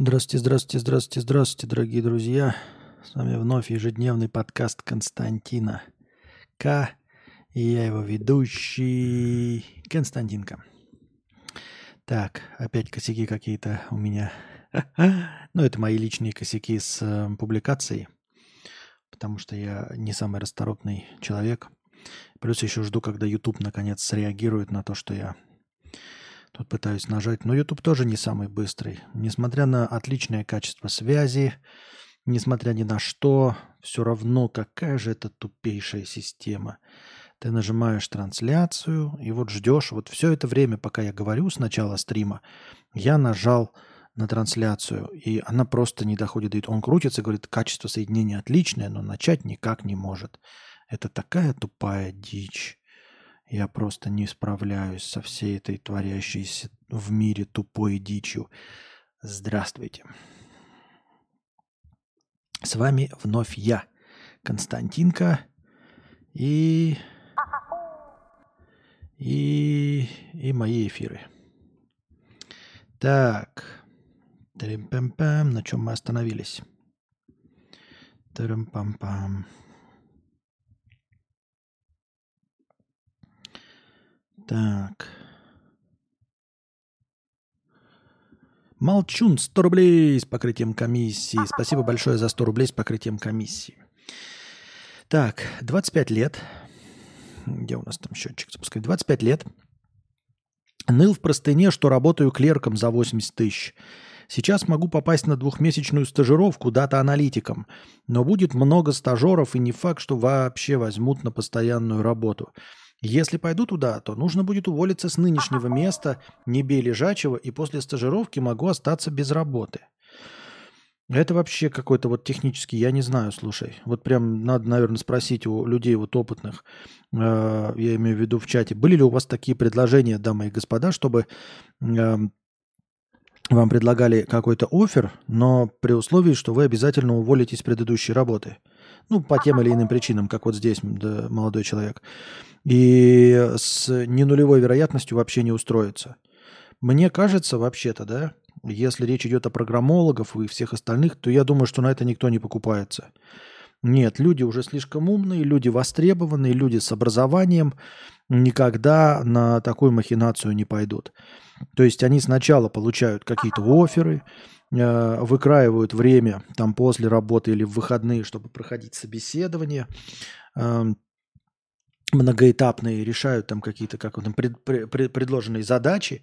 Здравствуйте, здравствуйте, здравствуйте, здравствуйте, дорогие друзья. С вами вновь ежедневный подкаст Константина К. И я его ведущий Константинка. Так, опять косяки какие-то у меня. Ну, это мои личные косяки с э, публикацией, потому что я не самый расторопный человек. Плюс еще жду, когда YouTube наконец среагирует на то, что я Тут пытаюсь нажать. Но YouTube тоже не самый быстрый. Несмотря на отличное качество связи, несмотря ни на что, все равно какая же это тупейшая система. Ты нажимаешь трансляцию и вот ждешь. Вот все это время, пока я говорю с начала стрима, я нажал на трансляцию, и она просто не доходит. Он крутится, говорит, качество соединения отличное, но начать никак не может. Это такая тупая дичь. Я просто не справляюсь со всей этой творящейся в мире тупой дичью. Здравствуйте. С вами вновь я, Константинка, и, и, и мои эфиры. Так, Трим-пам-пам. на чем мы остановились? Трим-пам-пам. Так. Молчун, 100 рублей с покрытием комиссии. Спасибо большое за 100 рублей с покрытием комиссии. Так, 25 лет. Где у нас там счетчик запускает? 25 лет. Ныл в простыне, что работаю клерком за 80 тысяч. Сейчас могу попасть на двухмесячную стажировку дата-аналитиком, но будет много стажеров и не факт, что вообще возьмут на постоянную работу. Если пойду туда, то нужно будет уволиться с нынешнего места, не бей лежачего, и после стажировки могу остаться без работы. Это вообще какой-то вот технический, я не знаю, слушай. Вот прям надо, наверное, спросить у людей вот опытных, э, я имею в виду в чате, были ли у вас такие предложения, дамы и господа, чтобы э, вам предлагали какой-то офер, но при условии, что вы обязательно уволитесь с предыдущей работы. Ну, по тем или иным причинам, как вот здесь да, молодой человек и с ненулевой вероятностью вообще не устроиться. Мне кажется, вообще-то, да, если речь идет о программологов и всех остальных, то я думаю, что на это никто не покупается. Нет, люди уже слишком умные, люди востребованные, люди с образованием никогда на такую махинацию не пойдут. То есть они сначала получают какие-то оферы, э, выкраивают время там после работы или в выходные, чтобы проходить собеседование, эм, многоэтапные, решают там какие-то как там, пред, пред, предложенные задачи,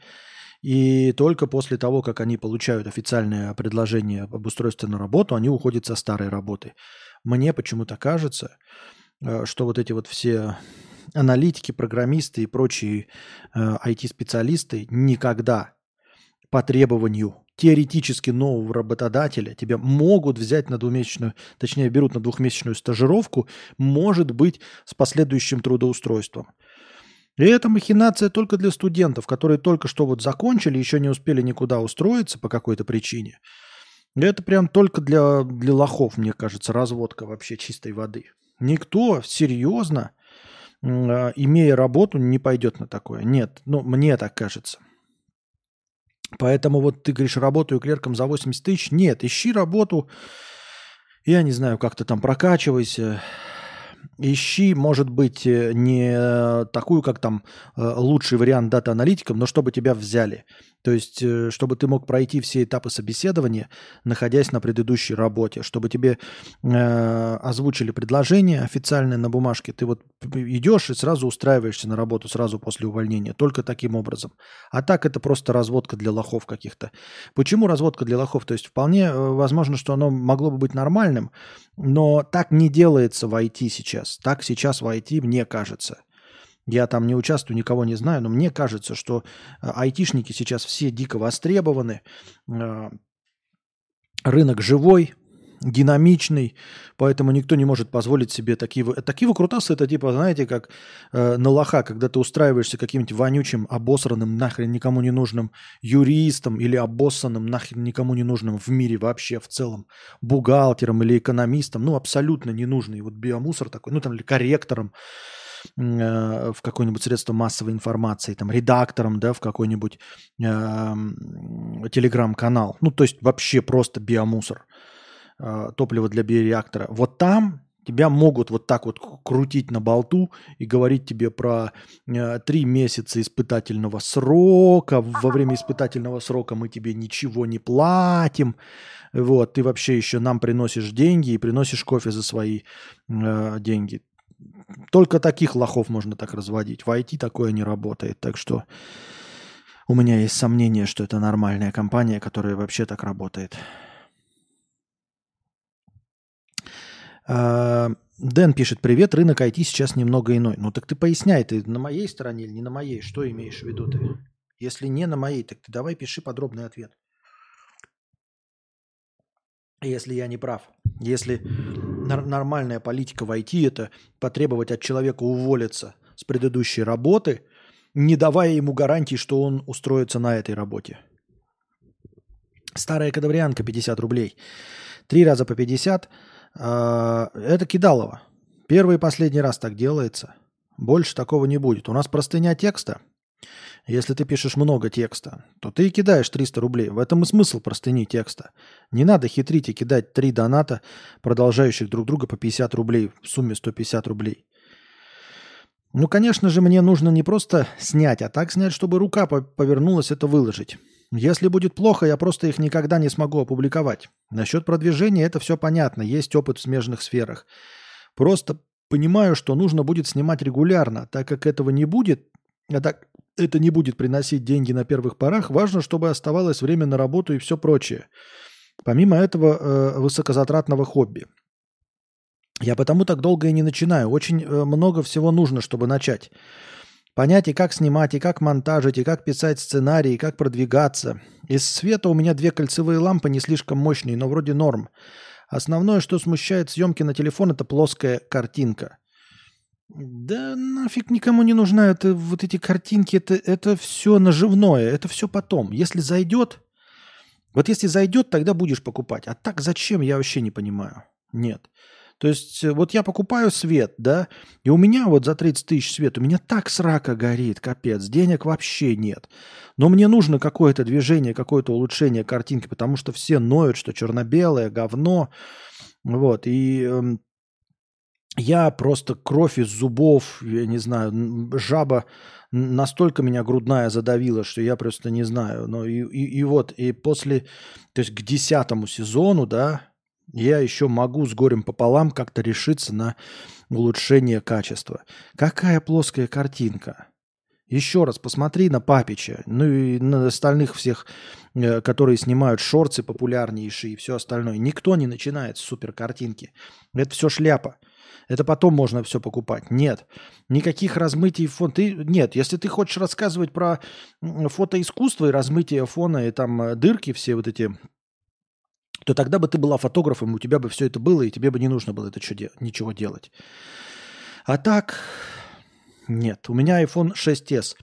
и только после того, как они получают официальное предложение об устройстве на работу, они уходят со старой работы. Мне почему-то кажется, э, что вот эти вот все аналитики, программисты и прочие IT-специалисты э, никогда по требованию теоретически нового работодателя тебя могут взять на двухмесячную, точнее берут на двухмесячную стажировку, может быть, с последующим трудоустройством. И это махинация только для студентов, которые только что вот закончили, еще не успели никуда устроиться по какой-то причине. И это прям только для, для лохов, мне кажется, разводка вообще чистой воды. Никто серьезно, а, имея работу, не пойдет на такое. Нет, ну мне так кажется. Поэтому вот ты говоришь, работаю клерком за 80 тысяч. Нет, ищи работу, я не знаю, как ты там прокачивайся. Ищи, может быть, э, не такую, как там э, лучший вариант дата-аналитиком, но чтобы тебя взяли. То есть, э, чтобы ты мог пройти все этапы собеседования, находясь на предыдущей работе, чтобы тебе э, озвучили предложение официальное на бумажке, ты вот идешь и сразу устраиваешься на работу сразу после увольнения, только таким образом. А так это просто разводка для лохов каких-то. Почему разводка для лохов? То есть вполне э, возможно, что оно могло бы быть нормальным, но так не делается в IT сейчас. Так сейчас в IT, мне кажется. Я там не участвую, никого не знаю, но мне кажется, что э, айтишники сейчас все дико востребованы. Э, рынок живой, динамичный, поэтому никто не может позволить себе такие... Такие выкрутасы, это типа, знаете, как э, на лоха, когда ты устраиваешься каким-нибудь вонючим, обосранным, нахрен никому не нужным юристом или обоссанным, нахрен никому не нужным в мире вообще в целом, бухгалтером или экономистом, ну, абсолютно ненужный, вот биомусор такой, ну, там, или корректором, э, в какое-нибудь средство массовой информации, там, редактором, да, в какой-нибудь э, телеграм-канал. Ну, то есть вообще просто биомусор, э, топливо для биореактора. Вот там Тебя могут вот так вот крутить на болту и говорить тебе про э, три месяца испытательного срока. Во время испытательного срока мы тебе ничего не платим. Вот, ты вообще еще нам приносишь деньги и приносишь кофе за свои э, деньги. Только таких лохов можно так разводить. В IT такое не работает. Так что у меня есть сомнение, что это нормальная компания, которая вообще так работает. А, Дэн пишет, привет, рынок IT сейчас немного иной. Ну так ты поясняй, ты на моей стороне или не на моей? Что имеешь в виду ты? Если не на моей, так ты давай пиши подробный ответ. Если я не прав. Если нормальная политика в IT – это потребовать от человека уволиться с предыдущей работы, не давая ему гарантии, что он устроится на этой работе. Старая кадаврианка 50 рублей. Три раза по 50 – а, это кидалово. Первый и последний раз так делается. Больше такого не будет. У нас простыня текста. Если ты пишешь много текста, то ты и кидаешь 300 рублей. В этом и смысл простыни текста. Не надо хитрить и кидать три доната, продолжающих друг друга по 50 рублей, в сумме 150 рублей. Ну, конечно же, мне нужно не просто снять, а так снять, чтобы рука повернулась это выложить. Если будет плохо, я просто их никогда не смогу опубликовать. Насчет продвижения это все понятно, есть опыт в смежных сферах. Просто понимаю, что нужно будет снимать регулярно, так как этого не будет, а так это не будет приносить деньги на первых порах, важно, чтобы оставалось время на работу и все прочее. Помимо этого э, высокозатратного хобби. Я потому так долго и не начинаю. Очень э, много всего нужно, чтобы начать. Понять и как снимать, и как монтажить, и как писать сценарий, и как продвигаться. Из света у меня две кольцевые лампы не слишком мощные, но вроде норм. Основное, что смущает съемки на телефон, это плоская картинка. Да нафиг никому не нужна это, вот эти картинки, это, это все наживное, это все потом. Если зайдет, вот если зайдет, тогда будешь покупать. А так зачем, я вообще не понимаю. Нет. То есть э, вот я покупаю свет, да, и у меня вот за 30 тысяч свет, у меня так срака горит, капец, денег вообще нет. Но мне нужно какое-то движение, какое-то улучшение картинки, потому что все ноют, что черно-белое, говно. Вот, и э, я просто кровь из зубов, я не знаю, жаба настолько меня грудная задавила, что я просто не знаю. Но и, и, и вот, и после, то есть к десятому сезону, да, я еще могу с горем пополам как-то решиться на улучшение качества. Какая плоская картинка. Еще раз посмотри на Папича, ну и на остальных всех, э, которые снимают шорты популярнейшие и все остальное. Никто не начинает с супер картинки. Это все шляпа. Это потом можно все покупать. Нет. Никаких размытий фона. Ты... Нет, если ты хочешь рассказывать про фотоискусство и размытие фона, и там э, дырки все вот эти то тогда бы ты была фотографом, у тебя бы все это было, и тебе бы не нужно было это ничего делать. А так, нет. У меня iPhone 6s.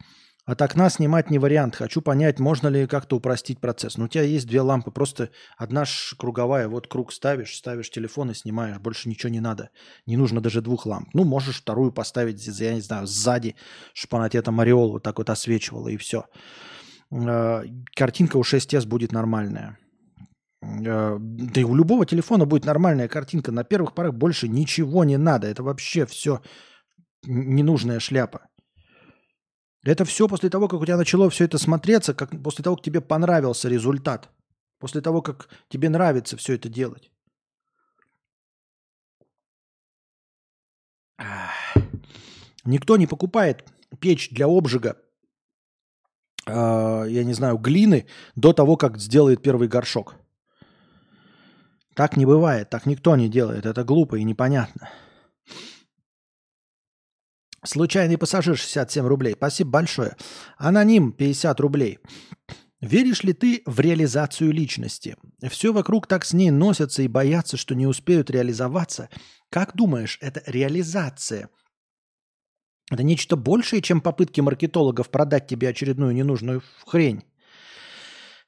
От окна снимать не вариант. Хочу понять, можно ли как-то упростить процесс. Но ну, у тебя есть две лампы, просто одна круговая, вот круг ставишь, ставишь телефон и снимаешь. Больше ничего не надо. Не нужно даже двух ламп. Ну, можешь вторую поставить, я не знаю, сзади, чтобы она тебе там ореол вот так вот освечивала, и все. А, картинка у 6s будет нормальная. Э, да и у любого телефона будет нормальная картинка. На первых порах больше ничего не надо. Это вообще все ненужная шляпа. Это все после того, как у тебя начало все это смотреться, как после того, как тебе понравился результат. После того, как тебе нравится все это делать. Никто не покупает печь для обжига, э, я не знаю, глины до того, как сделает первый горшок. Так не бывает, так никто не делает. Это глупо и непонятно. Случайный пассажир 67 рублей. Спасибо большое. Аноним 50 рублей. Веришь ли ты в реализацию личности? Все вокруг так с ней носятся и боятся, что не успеют реализоваться. Как думаешь, это реализация? Это нечто большее, чем попытки маркетологов продать тебе очередную ненужную хрень?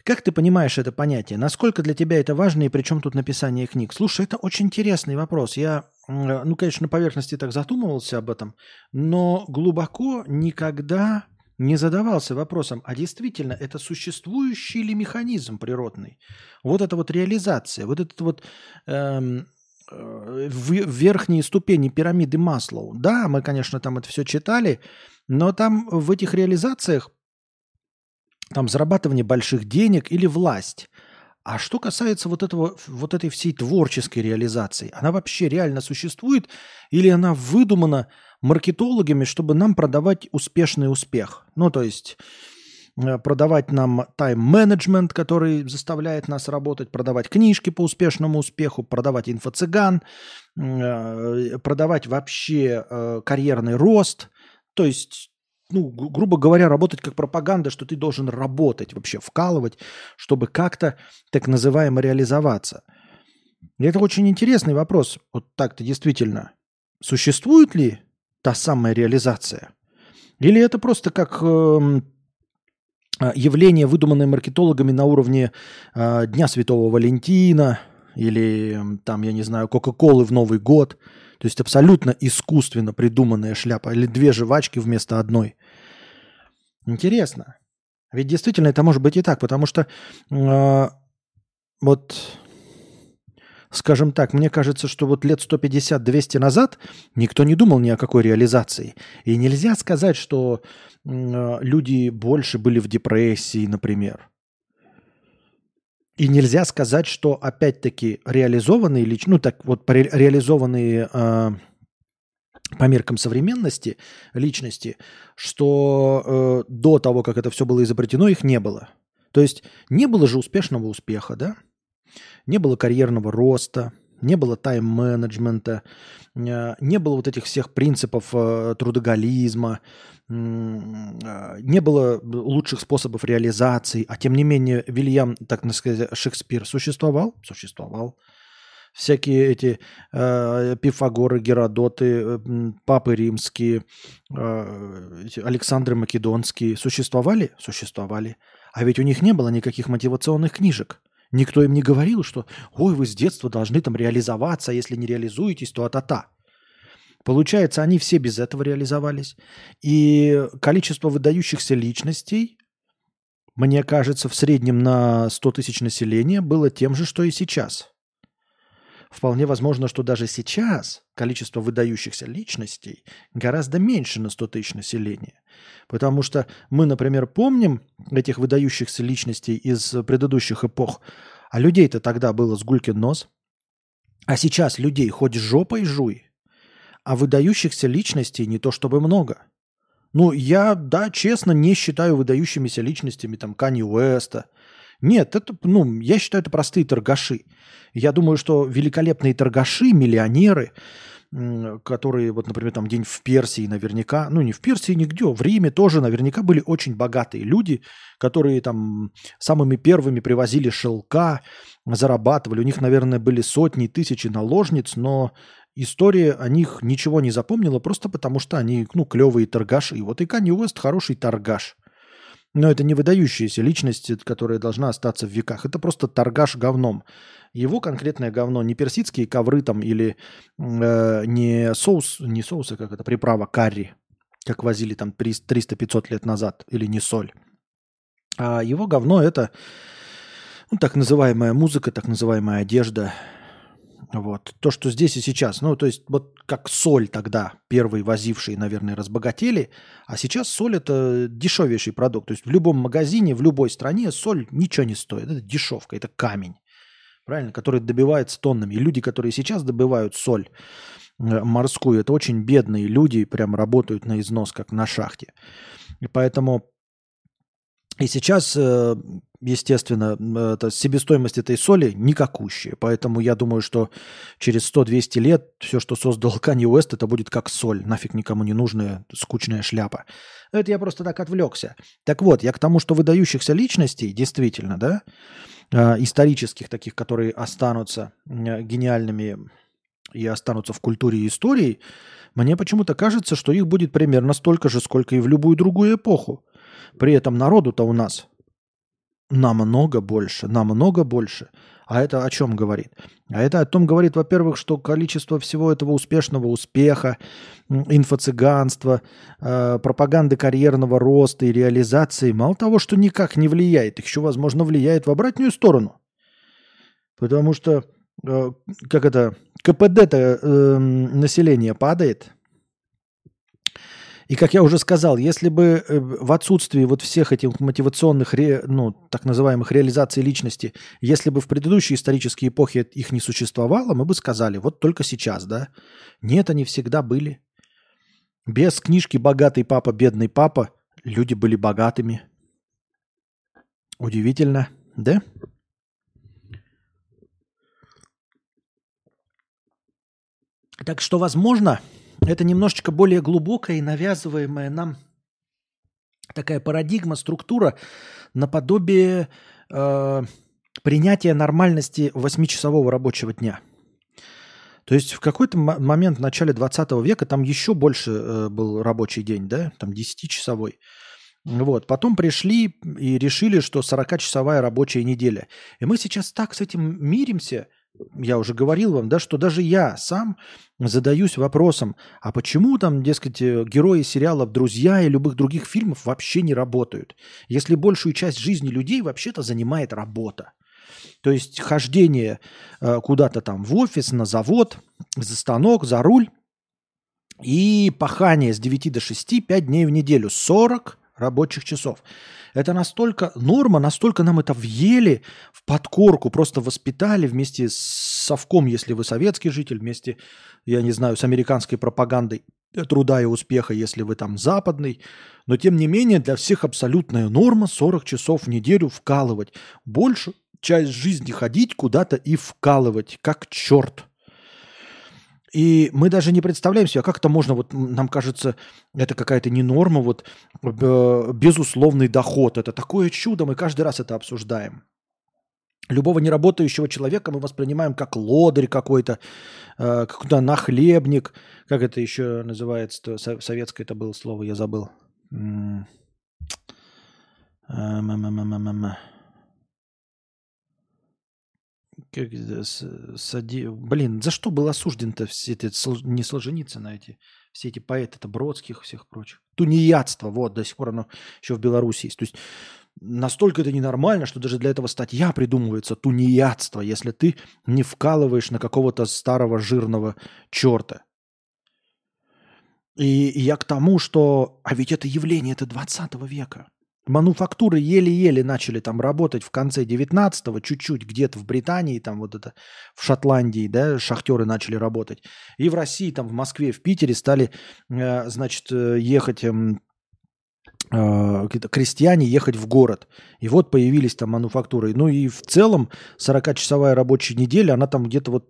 Как ты понимаешь это понятие? Насколько для тебя это важно и при чем тут написание книг? Слушай, это очень интересный вопрос. Я ну, конечно, на поверхности так задумывался об этом, но глубоко никогда не задавался вопросом, а действительно это существующий ли механизм природный? Вот эта вот реализация, вот этот вот эм, э, в, верхние ступени пирамиды Маслоу. Да, мы, конечно, там это все читали, но там в этих реализациях там зарабатывание больших денег или власть. А что касается вот, этого, вот этой всей творческой реализации, она вообще реально существует или она выдумана маркетологами, чтобы нам продавать успешный успех? Ну, то есть э, продавать нам тайм-менеджмент, который заставляет нас работать, продавать книжки по успешному успеху, продавать инфо-цыган, э, продавать вообще э, карьерный рост. То есть ну, грубо говоря, работать как пропаганда, что ты должен работать вообще, вкалывать, чтобы как-то так называемо реализоваться. И это очень интересный вопрос. Вот так-то действительно. Существует ли та самая реализация? Или это просто как э, явление, выдуманное маркетологами на уровне э, Дня Святого Валентина или там, я не знаю, Кока-Колы в Новый год – то есть абсолютно искусственно придуманная шляпа или две жвачки вместо одной. Интересно. Ведь действительно это может быть и так, потому что э, вот, скажем так, мне кажется, что вот лет 150-200 назад никто не думал ни о какой реализации. И нельзя сказать, что э, люди больше были в депрессии, например. И нельзя сказать, что опять-таки реализованные лич, ну так вот ре, реализованные э, по меркам современности личности, что э, до того, как это все было изобретено, их не было. То есть не было же успешного успеха, да? Не было карьерного роста, не было тайм-менеджмента, э, не было вот этих всех принципов э, трудоголизма, э, не было лучших способов реализации, а тем не менее Вильям, так сказать, Шекспир существовал? Существовал. Всякие эти э, Пифагоры, Геродоты, Папы Римские, э, Александры Македонские существовали? Существовали. А ведь у них не было никаких мотивационных книжек. Никто им не говорил, что «Ой, вы с детства должны там реализоваться, а если не реализуетесь, то а-та-та». Получается, они все без этого реализовались. И количество выдающихся личностей, мне кажется, в среднем на 100 тысяч населения было тем же, что и сейчас. Вполне возможно, что даже сейчас количество выдающихся личностей гораздо меньше на 100 тысяч населения. Потому что мы, например, помним этих выдающихся личностей из предыдущих эпох, а людей-то тогда было с гулькин нос. А сейчас людей хоть жопой жуй, а выдающихся личностей не то чтобы много. Ну, я, да, честно, не считаю выдающимися личностями там Кани Уэста. Нет, это, ну, я считаю, это простые торгаши. Я думаю, что великолепные торгаши, миллионеры, которые, вот, например, там день в Персии наверняка, ну не в Персии, нигде, в Риме тоже наверняка были очень богатые люди, которые там самыми первыми привозили шелка, зарабатывали. У них, наверное, были сотни, тысячи наложниц, но история о них ничего не запомнила просто потому, что они, ну, клевые торгаши. Вот и Канни Уэст хороший торгаш. Но это не выдающаяся личность, которая должна остаться в веках. Это просто торгаш говном. Его конкретное говно не персидские ковры там или э, не соус, не соусы, как это, приправа карри, как возили там 300-500 лет назад, или не соль. А его говно это ну, так называемая музыка, так называемая одежда, вот. То, что здесь и сейчас. Ну, то есть, вот как соль тогда, первые возившие, наверное, разбогатели, а сейчас соль – это дешевейший продукт. То есть в любом магазине, в любой стране соль ничего не стоит. Это дешевка, это камень, правильно, который добивается тоннами. И люди, которые сейчас добывают соль э, морскую, это очень бедные люди, прям работают на износ, как на шахте. И поэтому и сейчас, э, естественно, это, себестоимость этой соли никакущая. Поэтому я думаю, что через 100-200 лет все, что создал Канье Уэст, это будет как соль. Нафиг никому не нужная скучная шляпа. Это я просто так отвлекся. Так вот, я к тому, что выдающихся личностей, действительно, да, э, исторических таких, которые останутся гениальными и останутся в культуре и истории, мне почему-то кажется, что их будет примерно столько же, сколько и в любую другую эпоху. При этом народу-то у нас намного больше, намного больше. А это о чем говорит? А это о том говорит, во-первых, что количество всего этого успешного успеха, инфо-цыганства, э, пропаганды карьерного роста и реализации, мало того, что никак не влияет, еще, возможно, влияет в обратную сторону. Потому что, э, как это, КПД-то э, населения падает – и как я уже сказал, если бы э, в отсутствии вот всех этих мотивационных, ну, так называемых реализаций личности, если бы в предыдущие исторические эпохи их не существовало, мы бы сказали, вот только сейчас, да? Нет, они всегда были. Без книжки «Богатый папа, бедный папа» люди были богатыми. Удивительно, да? Так что, возможно, это немножечко более глубокая и навязываемая нам такая парадигма, структура наподобие э, принятия нормальности восьмичасового рабочего дня. То есть в какой-то момент в начале 20 века там еще больше э, был рабочий день, да, там 10-часовой. Вот. Потом пришли и решили, что 40-часовая рабочая неделя. И мы сейчас так с этим миримся – я уже говорил вам, да, что даже я сам задаюсь вопросом, а почему там, дескать, э, герои сериалов «Друзья» и любых других фильмов вообще не работают, если большую часть жизни людей вообще-то занимает работа. То есть хождение э, куда-то там в офис, на завод, за станок, за руль и пахание с 9 до 6, 5 дней в неделю, 40 рабочих часов. Это настолько норма, настолько нам это въели в подкорку, просто воспитали вместе с совком, если вы советский житель, вместе, я не знаю, с американской пропагандой труда и успеха, если вы там западный. Но тем не менее для всех абсолютная норма 40 часов в неделю вкалывать. Больше часть жизни ходить куда-то и вкалывать, как черт. И мы даже не представляем себе, а как это можно, вот нам кажется, это какая-то не норма, вот э, безусловный доход. Это такое чудо, мы каждый раз это обсуждаем. Любого неработающего человека мы воспринимаем как лодырь какой-то, э, какой-то нахлебник. Как это еще называется? Советское это было слово, я забыл. М как, сади... Блин, за что был осужден-то все эти, не Солженицын, а эти, все эти поэты, это Бродских всех прочих. Тунеядство, вот, до сих пор оно еще в Беларуси есть. То есть настолько это ненормально, что даже для этого статья придумывается тунеядство, если ты не вкалываешь на какого-то старого жирного черта. И я к тому, что... А ведь это явление, это 20 века. Мануфактуры еле-еле начали там работать в конце 19-го, чуть-чуть где-то в Британии, там вот это в Шотландии, да, шахтеры начали работать. И в России, там в Москве, в Питере стали, э, значит, э, ехать эм, э, крестьяне ехать в город. И вот появились там мануфактуры. Ну и в целом 40-часовая рабочая неделя, она там где-то вот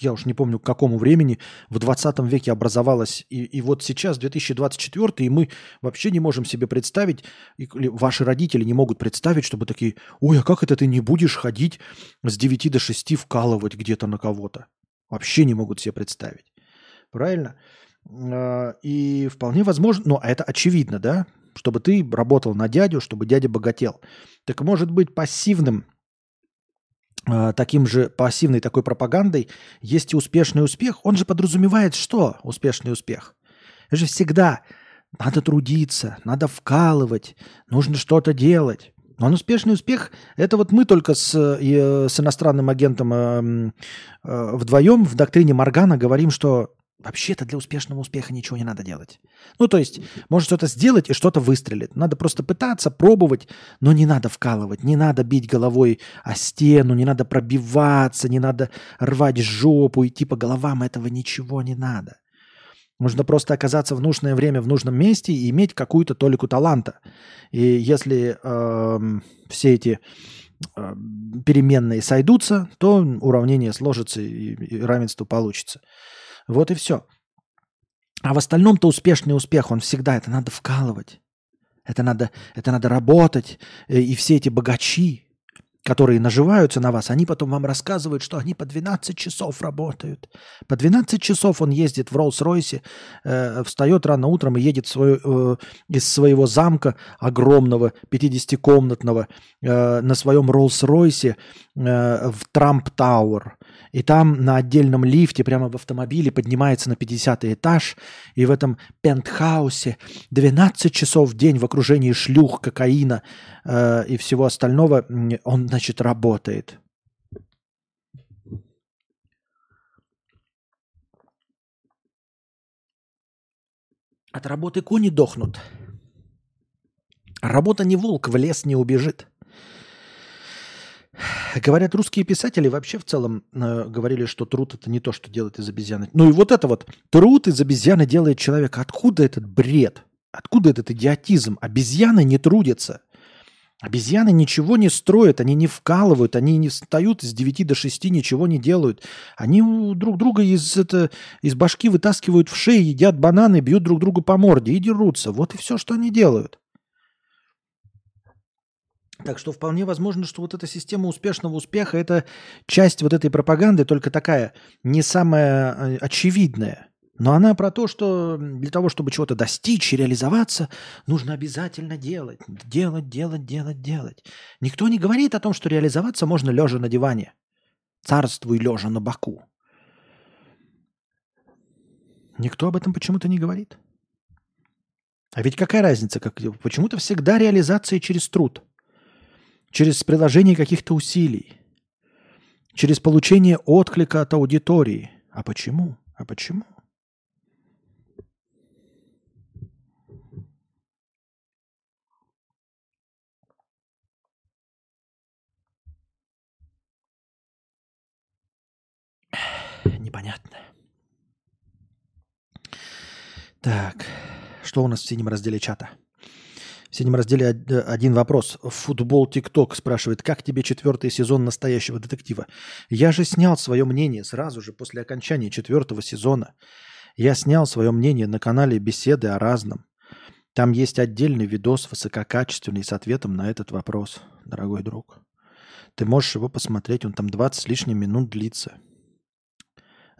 я уж не помню, к какому времени, в 20 веке образовалась. И, и вот сейчас, 2024, и мы вообще не можем себе представить, и ваши родители не могут представить, чтобы такие, ой, а как это ты не будешь ходить с 9 до 6 вкалывать где-то на кого-то? Вообще не могут себе представить. Правильно? А, и вполне возможно, но это очевидно, да, чтобы ты работал на дядю, чтобы дядя богател. Так может быть пассивным таким же пассивной такой пропагандой есть и успешный успех. Он же подразумевает что успешный успех? Это же всегда надо трудиться, надо вкалывать, нужно что-то делать. Но успешный успех – это вот мы только с, с иностранным агентом э, э, вдвоем в доктрине Маргана говорим, что Вообще-то для успешного успеха ничего не надо делать. Ну, то есть, может что-то сделать и что-то выстрелит. Надо просто пытаться, пробовать, но не надо вкалывать, не надо бить головой о стену, не надо пробиваться, не надо рвать жопу, идти по головам, этого ничего не надо. Нужно просто оказаться в нужное время в нужном месте и иметь какую-то толику таланта. И если э, все эти э, переменные сойдутся, то уравнение сложится и, и равенство получится. Вот и все. А в остальном-то успешный успех, он всегда, это надо вкалывать. Это надо, это надо работать. Э, и все эти богачи, которые наживаются на вас, они потом вам рассказывают, что они по 12 часов работают. По 12 часов он ездит в Роллс-Ройсе, э, встает рано утром и едет свой, э, из своего замка огромного, 50-комнатного, э, на своем Роллс-Ройсе э, в Трамп-Тауэр. И там на отдельном лифте, прямо в автомобиле, поднимается на 50 этаж. И в этом пентхаусе 12 часов в день в окружении шлюх, кокаина э, и всего остального он, значит, работает. От работы кони дохнут. Работа не волк, в лес не убежит. Говорят, русские писатели вообще в целом э, говорили, что труд это не то, что делает из обезьяны. Ну и вот это вот, труд из обезьяны делает человека. Откуда этот бред? Откуда этот идиотизм? Обезьяны не трудятся. Обезьяны ничего не строят, они не вкалывают, они не встают с 9 до 6, ничего не делают. Они друг друга из, это, из башки вытаскивают в шею, едят бананы, бьют друг друга по морде и дерутся. Вот и все, что они делают. Так что вполне возможно, что вот эта система успешного успеха – это часть вот этой пропаганды, только такая не самая э, очевидная. Но она про то, что для того, чтобы чего-то достичь и реализоваться, нужно обязательно делать, делать, делать, делать, делать. Никто не говорит о том, что реализоваться можно лежа на диване. Царствуй лежа на боку. Никто об этом почему-то не говорит. А ведь какая разница? Как, почему-то всегда реализация через труд – через приложение каких-то усилий, через получение отклика от аудитории. А почему? А почему? Непонятно. Так, что у нас в синем разделе чата? В синем разделе один вопрос. Футбол ТикТок спрашивает, как тебе четвертый сезон настоящего детектива? Я же снял свое мнение сразу же после окончания четвертого сезона. Я снял свое мнение на канале «Беседы о разном». Там есть отдельный видос высококачественный с ответом на этот вопрос, дорогой друг. Ты можешь его посмотреть, он там 20 с лишним минут длится.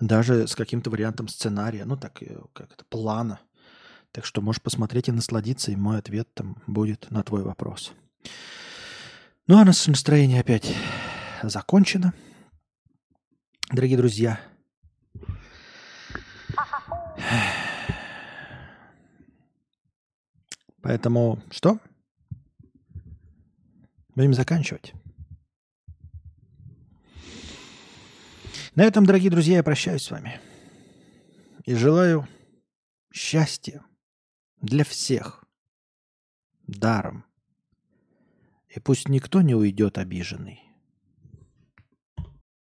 Даже с каким-то вариантом сценария, ну так, э, как это, плана – так что можешь посмотреть и насладиться, и мой ответ там будет на твой вопрос. Ну а наше настроение опять закончено. Дорогие друзья, Поэтому что? Будем заканчивать. На этом, дорогие друзья, я прощаюсь с вами. И желаю счастья для всех. Даром. И пусть никто не уйдет обиженный.